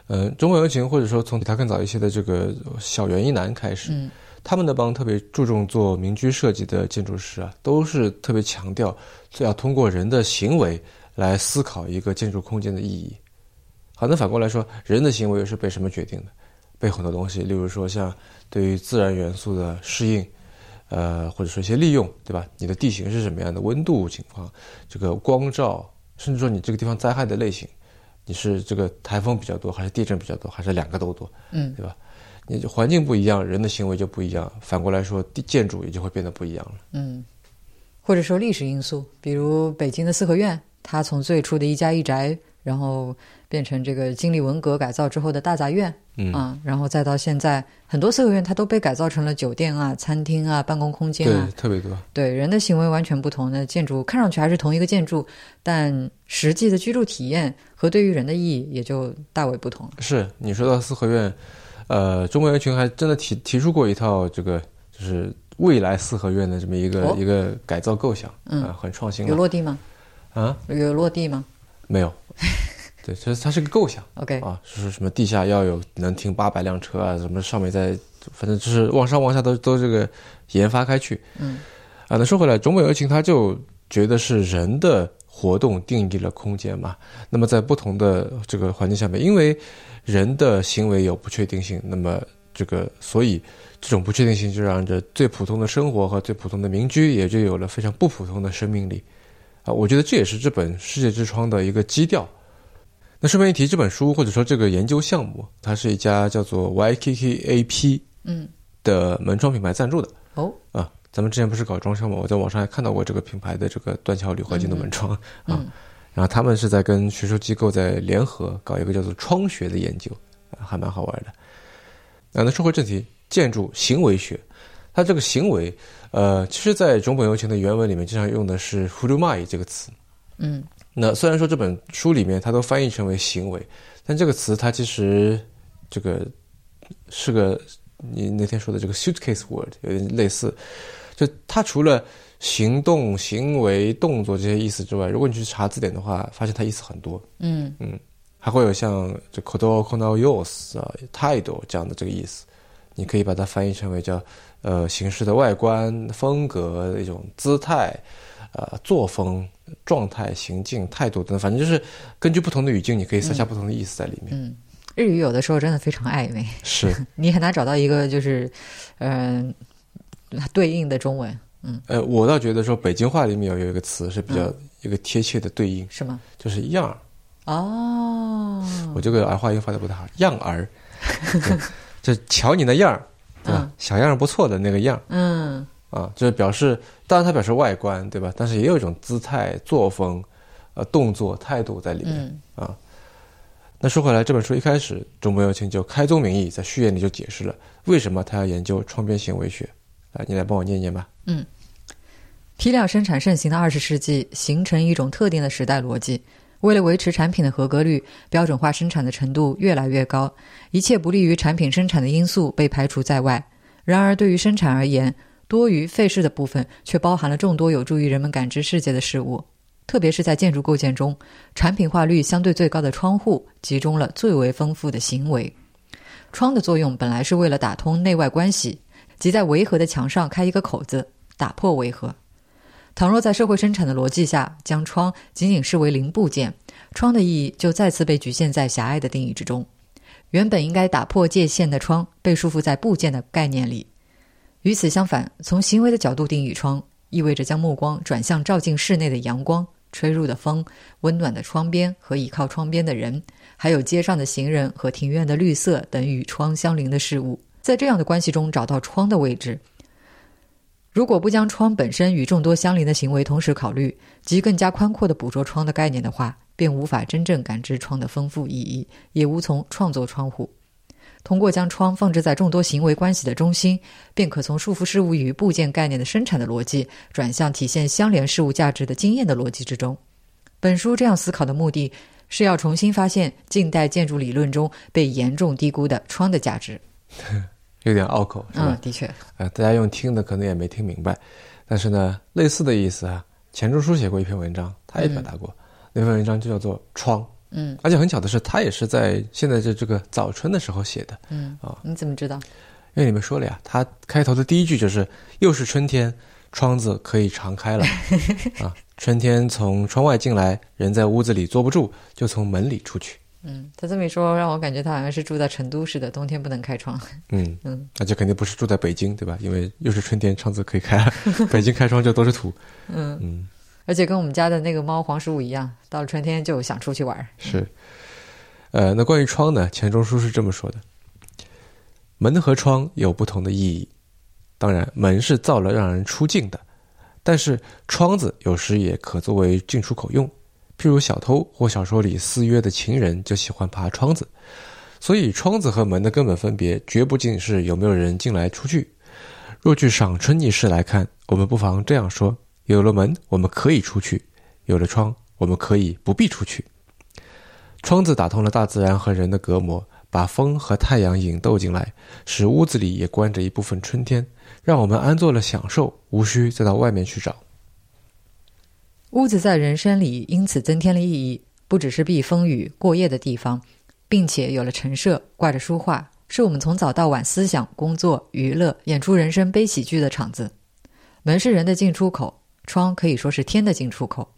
嗯、中国游行或者说从比他更早一些的这个小园一男开始，嗯他们那帮特别注重做民居设计的建筑师啊，都是特别强调要通过人的行为来思考一个建筑空间的意义。好，那反过来说，人的行为又是被什么决定的？被很多东西，例如说像对于自然元素的适应，呃，或者说一些利用，对吧？你的地形是什么样的，温度情况，这个光照，甚至说你这个地方灾害的类型，你是这个台风比较多，还是地震比较多，还是两个都多？嗯对吧？你环境不一样，人的行为就不一样，反过来说，地建筑也就会变得不一样了。嗯，或者说历史因素，比如北京的四合院，它从最初的一家一宅，然后变成这个经历文革改造之后的大杂院，嗯，啊，然后再到现在，很多四合院它都被改造成了酒店啊、餐厅啊、办公空间对啊。，特别多。对人的行为完全不同的建筑，看上去还是同一个建筑，但实际的居住体验和对于人的意义也就大为不同了。是你说到四合院，呃，中国人群还真的提提出过一套这个就是未来四合院的这么一个、哦一个改造构想，嗯啊，很创新了有落地吗？啊，有落地吗没有，[LAUGHS] 对，这它是个构想？OK，啊，是什么地下要有能停八百辆车啊，什么上面在，反正就是往上往下都都这个研发开去，嗯啊，那说回来，中美游行它就觉得是人的活动定义了空间嘛。那么在不同的这个环境下面，因为人的行为有不确定性，那么这个所以这种不确定性就让这最普通的生活和最普通的民居也就有了非常不普通的生命力。啊，我觉得这也是这本《世界之窗》的一个基调。那顺便一提，这本书或者说这个研究项目，它是一家叫做 YKKAP 嗯，的门窗品牌赞助的。哦，啊，咱们之前不是搞装修嘛，我在网上还看到过这个品牌的这个断桥铝合金的门窗、嗯。啊，然后他们是在跟学术机构在联合搞一个叫做窗学的研究，啊，还蛮好玩的。啊，那说回正题，建筑行为学，它这个行为，呃，其实在中本游情的原文里面经常用的是 “hurumai” 这个词。嗯那虽然说这本书里面它都翻译成为行为，但这个词它其实这个是个你那天说的这个 suitcase word 有点类似，就它除了行动、行为、动作这些意思之外，如果你去查字典的话，发现它意思很多，嗯。嗯还会有像这 kodo kono yos 啊态度这样的这个意思，你可以把它翻译成为叫呃形式的外观、风格、一种姿态、呃作风、状态、行径、态度等等，反正就是根据不同的语境，你可以塞下不同的意思在里面。嗯，日语有的时候真的非常暧昧，是，[LAUGHS] 你很难找到一个就是嗯、对应的中文，嗯呃，我倒觉得说北京话里面有有一个词是比较一个贴切的对应，是吗？就是样儿。哦，我这个儿化音发的不太好，[LAUGHS] 样儿，就瞧你那样儿，对吧？嗯小样儿不错的那个样儿。嗯啊，就是表示，当然它表示外观，对吧？但是也有一种姿态、作风、呃动作、态度在里面。嗯那说回来，这本书一开始，中本有清就开宗明义，在序言里就解释了为什么他要研究创边行为学。啊，你来帮我念念吧。嗯，批量生产盛行的二十世纪，形成一种特定的时代逻辑。为了维持产品的合格率，标准化生产的程度越来越高，一切不利于产品生产的因素被排除在外。然而，对于生产而言，多余费事的部分却包含了众多有助于人们感知世界的事物。特别是在建筑构建中，产品化率相对最高的窗户集中了最为丰富的行为。窗的作用本来是为了打通内外关系，即在围合的墙上开一个口子，打破围合。倘若在社会生产的逻辑下，将窗仅仅视为零部件，窗的意义就再次被局限在狭隘的定义之中。原本应该打破界限的窗，被束缚在部件的概念里。与此相反，从行为的角度定义窗，意味着将目光转向照进室内的阳光、吹入的风、温暖的窗边和倚靠窗边的人，还有街上的行人和庭院的绿色等与窗相邻的事物。在这样的关系中找到窗的位置。如果不将窗本身与众多相邻的行为同时考虑，即更加宽阔的捕捉窗的概念的话，便无法真正感知窗的丰富意义，也无从创作窗户。通过将窗放置在众多行为关系的中心，便可从束缚事物与部件概念的生产的逻辑，转向体现相连事物价值的经验的逻辑之中。本书这样思考的目的是要重新发现近代建筑理论中被严重低估的窗的价值。[LAUGHS] 有点拗口，是吧？嗯，的确。呃，大家用听的可能也没听明白，但是呢，类似的意思啊，钱钟书写过一篇文章，他也表达过，那篇文章就叫做《窗》。嗯，而且很巧的是，他也是在现在这这个早春的时候写的。嗯啊，你怎么知道？因为你们说了呀，他开头的第一句就是“又是春天，窗子可以常开了”。[LAUGHS] 啊，春天从窗外进来，人在屋子里坐不住，就从门里出去。嗯，他这么一说，让我感觉他好像是住在成都似的，冬天不能开窗。嗯 [LAUGHS] 嗯，那就肯定不是住在北京，对吧？因为又是春天，窗子可以开了，[LAUGHS] 北京开窗就都是土。嗯嗯，而且跟我们家的那个猫黄十五一样，到了春天就想出去玩。是。呃，那关于窗呢？钱钟书是这么说的：门和窗有不同的意义。当然，门是造了让人出境的，但是窗子有时也可作为进出口用。譬如小偷或小说里私约的情人就喜欢爬窗子，所以窗子和门的根本分别绝不仅是有没有人进来出去。若据赏春一事来看，我们不妨这样说：有了门，我们可以出去；有了窗，我们可以不必出去。窗子打通了大自然和人的隔膜，把风和太阳引逗进来，使屋子里也关着一部分春天，让我们安坐了享受，无需再到外面去找。屋子在人生里因此增添了意义，不只是避风雨过夜的地方，并且有了陈设，挂着书画，是我们从早到晚思想、工作、娱乐、演出人生悲喜剧的场子。门是人的进出口，窗可以说是天的进出口。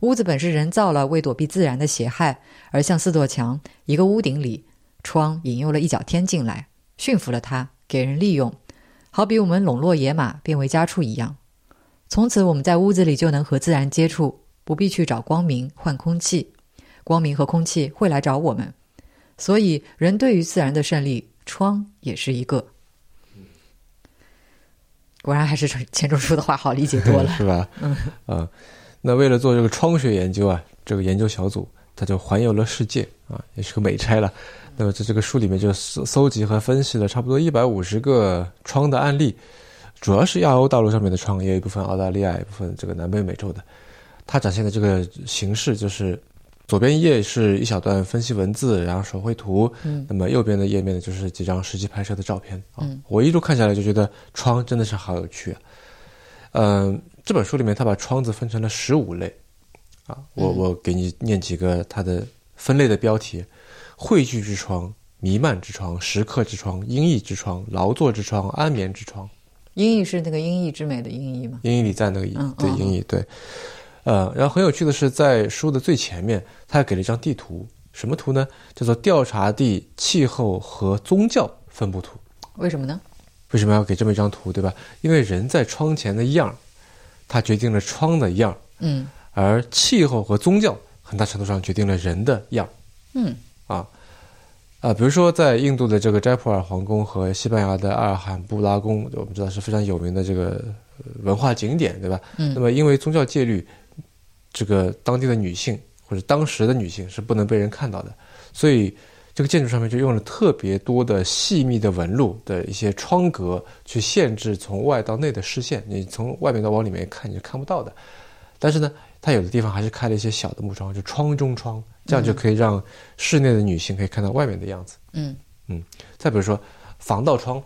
屋子本是人造了，为躲避自然的邪害，而像四座墙，一个屋顶里，窗引诱了一角天进来，驯服了它，给人利用，好比我们笼络野马，变为家畜一样。从此，我们在屋子里就能和自然接触，不必去找光明换空气，光明和空气会来找我们。所以，人对于自然的胜利，窗也是一个。果然还是钱钟书的话好理解多了，[LAUGHS] 是吧？嗯啊，那为了做这个窗学研究啊，这个研究小组他就环游了世界啊，也是个美差了。那么在这个书里面就搜搜集和分析了差不多一百五十个窗的案例。主要是亚欧大陆上面的窗，也有一部分澳大利亚，一部分这个南北美洲的。它展现的这个形式就是，左边一页是一小段分析文字，然后手绘图。嗯。那么右边的页面呢，就是几张实际拍摄的照片。嗯。我一路看下来就觉得窗真的是好有趣啊。嗯，这本书里面他把窗子分成了十五类。啊，我我给你念几个它的分类的标题：汇聚之窗、弥漫之窗、时刻之窗、阴翳之窗、劳作之窗、安眠之窗。音译是那个音译之美的音译吗？音译里在那个嗯对音译对，呃，然后很有趣的是，在书的最前面，他还给了一张地图，什么图呢？叫做调查地气候和宗教分布图。为什么呢？为什么要给这么一张图，对吧？因为人在窗前的样它决定了窗的样嗯，而气候和宗教很大程度上决定了人的样嗯，啊。啊，比如说在印度的这个斋普尔皇宫和西班牙的阿尔罕布拉宫，我们知道是非常有名的这个文化景点，对吧？嗯。那么因为宗教戒律，这个当地的女性或者当时的女性是不能被人看到的，所以这个建筑上面就用了特别多的细密的纹路的一些窗格，去限制从外到内的视线。你从外面到往里面看，你是看不到的。但是呢，它有的地方还是开了一些小的木窗，就窗中窗，这样就可以让室内的女性可以看到外面的样子。嗯嗯。再比如说防盗窗，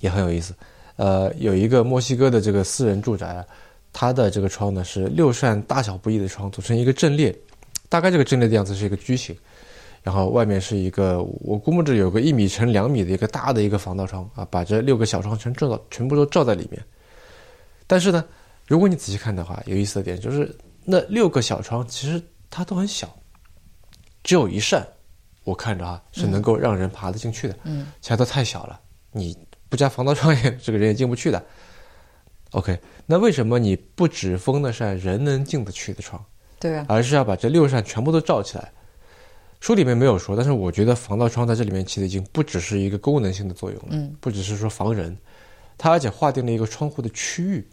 也很有意思。呃，有一个墨西哥的这个私人住宅啊，它的这个窗呢是六扇大小不一的窗组成一个阵列，大概这个阵列的样子是一个矩形。然后外面是一个，我估摸着有个一米乘两米的一个大的一个防盗窗啊，把这六个小窗全照到，全部都罩在里面。但是呢，如果你仔细看的话，有意思的点就是那六个小窗其实它都很小，只有一扇，我看着啊是能够让人爬得进去的，嗯，其他都太小了，你不加防盗窗也这个人也进不去的。OK，那为什么你不只封那扇人能进得去的窗，对啊，而是要把这六扇全部都罩起来？书里面没有说，但是我觉得防盗窗在这里面起的已经不只是一个功能性的作用了，嗯，不只是说防人，它而且划定了一个窗户的区域，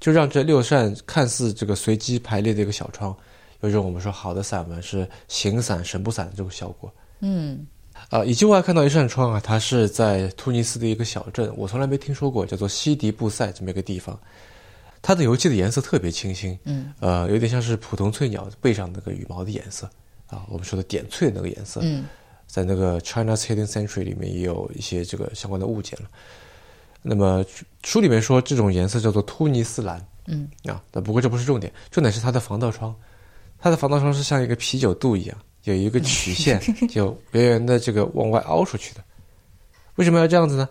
就让这六扇看似这个随机排列的一个小窗，有一种我们说好的散文是形散神不散的这个效果。嗯啊，以及我还看到一扇窗啊，它是在突尼斯的一个小镇，我从来没听说过，叫做西迪布塞这么一个地方，它的油漆的颜色特别清新，嗯，呃，有点像是普通翠鸟背上那个羽毛的颜色。啊，我们说的点翠那个颜色，嗯，在那个 China's Hidden Century 里面也有一些这个相关的物件了。那么书里面说这种颜色叫做突尼斯蓝，嗯啊，但不过这不是重点，重点是它的防盗窗，它的防盗窗是像一个啤酒肚一样，有一个曲线，[LAUGHS] 就圆圆的这个往外凹出去的。为什么要这样子呢？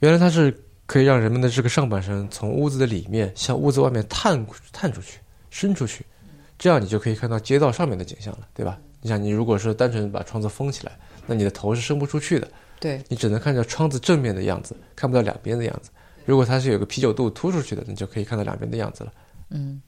原来它是可以让人们的这个上半身从屋子的里面向屋子外面探探出去、伸出去。这样你就可以看到街道上面的景象了，对吧？你想，你如果是单纯把窗子封起来，那你的头是伸不出去的，对，你只能看到窗子正面的样子，看不到两边的样子。如果它是有个啤酒肚凸出去的，你就可以看到两边的样子了。嗯，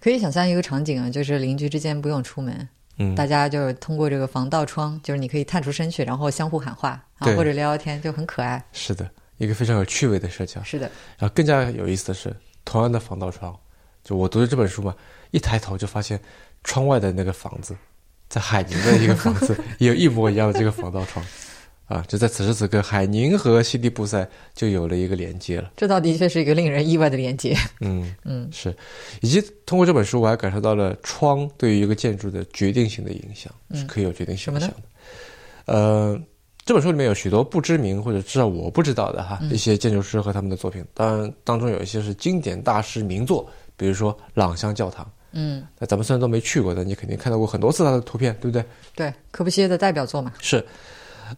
可以想象一个场景啊，就是邻居之间不用出门，嗯，大家就是通过这个防盗窗，就是你可以探出身去，然后相互喊话啊，对或者聊聊天，就很可爱。是的，一个非常有趣味的社交。是的，然后更加有意思的是，同样的防盗窗，就我读的这本书嘛，一抬头就发现窗外的那个房子，在海宁的一个房子 [LAUGHS] 也有一模一样的这个防盗窗，啊，就在此时此刻，海宁和西迪布塞就有了一个连接了。这倒的确是一个令人意外的连接。嗯 [LAUGHS] 嗯是，以及通过这本书，我还感受到了窗对于一个建筑的决定性的影响，嗯是可以有决定性影响的。呃，这本书里面有许多不知名或者至少我不知道的哈、嗯一些建筑师和他们的作品，当然当中有一些是经典大师名作，比如说朗香教堂。嗯，那咱们虽然都没去过，但你肯定看到过很多次他的图片，对不对？对，科布西耶的代表作嘛。是，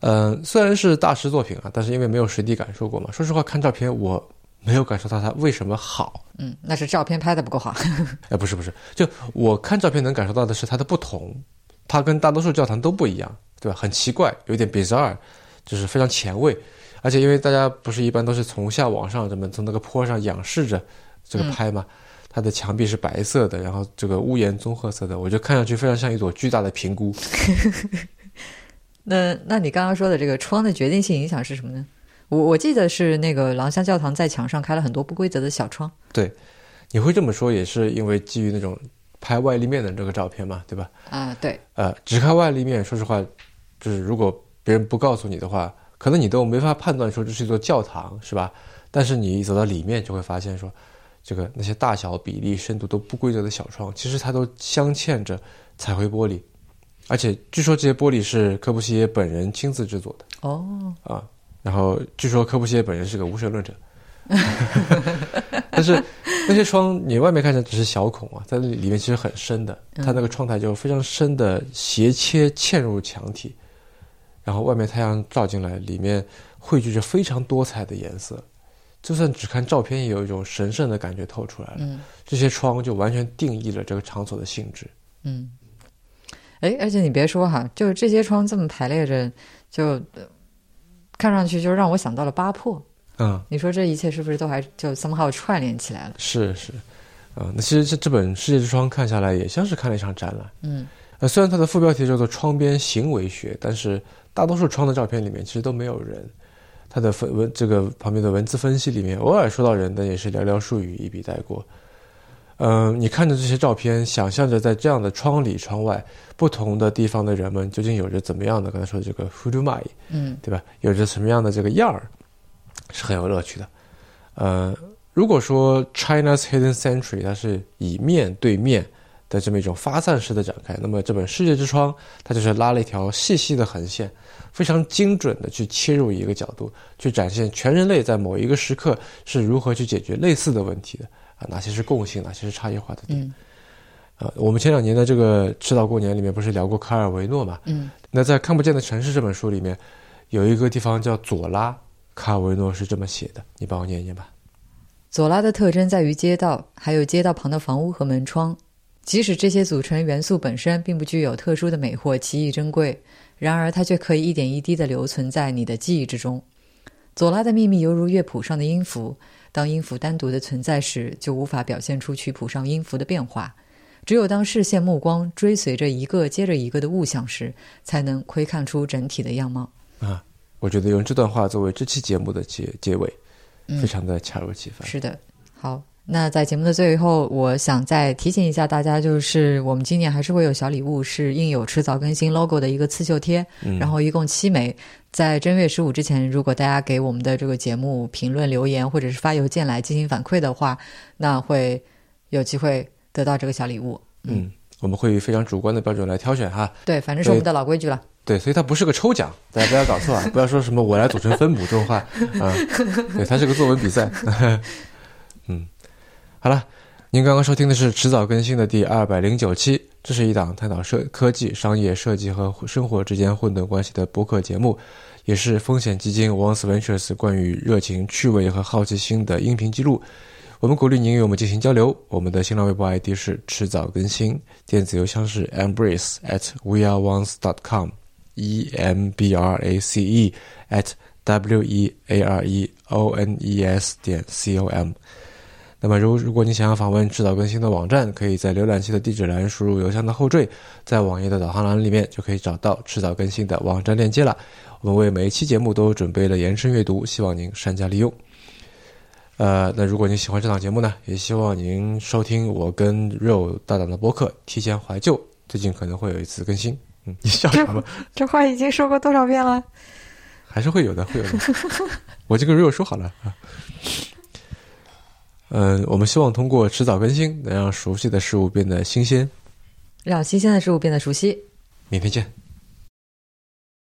呃，虽然是大师作品啊，但是因为没有实地感受过嘛，说实话，看照片我没有感受到它为什么好。嗯，那是照片拍的不够好。[LAUGHS] 哎，不是不是，就我看照片能感受到的是它的不同，它跟大多数教堂都不一样，对吧？很奇怪，有点 bizarre，就是非常前卫，而且因为大家不是一般都是从下往上这么从那个坡上仰视着这个拍嘛，它的墙壁是白色的，然后这个屋檐棕褐色的，我就看上去非常像一朵巨大的平菇。[LAUGHS] 那那你刚刚说的这个窗的决定性影响是什么呢？我我记得是那个朗香教堂在墙上开了很多不规则的小窗。对，你会这么说也是因为基于那种拍外立面的这个照片嘛，对吧？啊，对，呃，只看外立面，说实话，就是如果别人不告诉你的话，可能你都没法判断说这是一座教堂，是吧？但是你一走到里面，就会发现说，这个那些大小、比例、深度都不规则的小窗，其实它都镶嵌着彩绘玻璃，而且据说这些玻璃是科布西耶本人亲自制作的哦，啊。然后据说科布西耶本人是个无神论者，[LAUGHS] 但是那些窗你外面看起来只是小孔啊，在里面其实很深的，它那个窗台就非常深的斜切嵌入墙体，然后外面太阳照进来，里面汇聚着非常多彩的颜色，就算只看照片也有一种神圣的感觉透出来了。嗯这些窗就完全定义了这个场所的性质。嗯，哎，而且你别说哈，就这些窗这么排列着，就、呃看上去就让我想到了八破。嗯，你说这一切是不是都还就 somehow 串联起来了？是是，啊、那其实这这本《世界之窗》看下来也像是看了一场展览。嗯呃，虽然它的副标题叫做“窗边行为学”，但是大多数窗的照片里面其实都没有人。它的分文这个旁边的文字分析里面，偶尔说到人，但也是寥寥数语，一笔带过。嗯，你看着这些照片，想象着在这样的窗里窗外不同的地方的人们究竟有着怎么样的刚才说的这个 f u d u m a i 嗯对吧？有着什么样的这个样儿，是很有乐趣的。呃，如果说 China's Hidden Century 它是以面对面的这么一种发散式的展开，那么这本《世界之窗》它就是拉了一条细细的横线，非常精准的去切入一个角度，去展现全人类在某一个时刻是如何去解决类似的问题的啊，哪些是共性，哪些是差异化的点。嗯啊，我们前两年的这个《赤道过年》里面不是聊过卡尔维诺嘛？嗯那在《看不见的城市》这本书里面，有一个地方叫左拉，卡尔维诺是这么写的，你帮我念一念吧。左拉的特征在于街道，还有街道旁的房屋和门窗。即使这些组成元素本身并不具有特殊的美或奇异珍贵，然而它却可以一点一滴地留存在你的记忆之中。左拉的秘密犹如乐谱上的音符，当音符单独的存在时，就无法表现出曲谱上音符的变化。只有当视线目光追随着一个接着一个的物象时，才能窥看出整体的样貌。啊，我觉得用这段话作为这期节目的结结尾，嗯非常的恰如其分。是的，好。那在节目的最后，我想再提醒一下大家，就是我们今年还是会有小礼物，是印有迟早更新 logo 的一个刺绣贴，嗯然后一共七枚。在正月十五之前，如果大家给我们的这个节目评论、留言，或者是发邮件来进行反馈的话，那会有机会得到这个小礼物。嗯，我们会以非常主观的标准来挑选哈。对，反正是我们的老规矩了。对，所以它不是个抽奖，大家不要搞错啊！不要说什么我来组成分母这种话啊。对，它是个作文比赛。[LAUGHS] 好了，您刚刚收听的是迟早更新的第二百零九期，这是一档探讨设科技、商业、设计和生活之间混沌关系的播客节目，也是风险基金 Once Ventures 关于热情、趣味和好奇心的音频记录。我们鼓励您与我们进行交流。我们的新浪微博 ID 是迟早更新，电子邮箱是 embrace at weareones dot com，e m b r a c e at w e a r e o n e s 点 c o m。那么如如果你想要访问迟早更新的网站，可以在浏览器的地址栏输入邮箱的后缀，在网页的导航栏里面就可以找到迟早更新的网站链接了。我们为每一期节目都准备了延伸阅读，希望您善加利用。呃，那如果您喜欢这档节目呢，也希望您收听我跟 Real 搭档的播客《提前怀旧》，最近可能会有一次更新。嗯，你 [LAUGHS] 笑什么？这话已经说过多少遍了？还是会有的，会有的。[LAUGHS] 我就跟 Real 说好了啊。嗯，我们希望通过迟早更新，能让熟悉的事物变得新鲜。让新鲜的事物变得熟悉。明天见。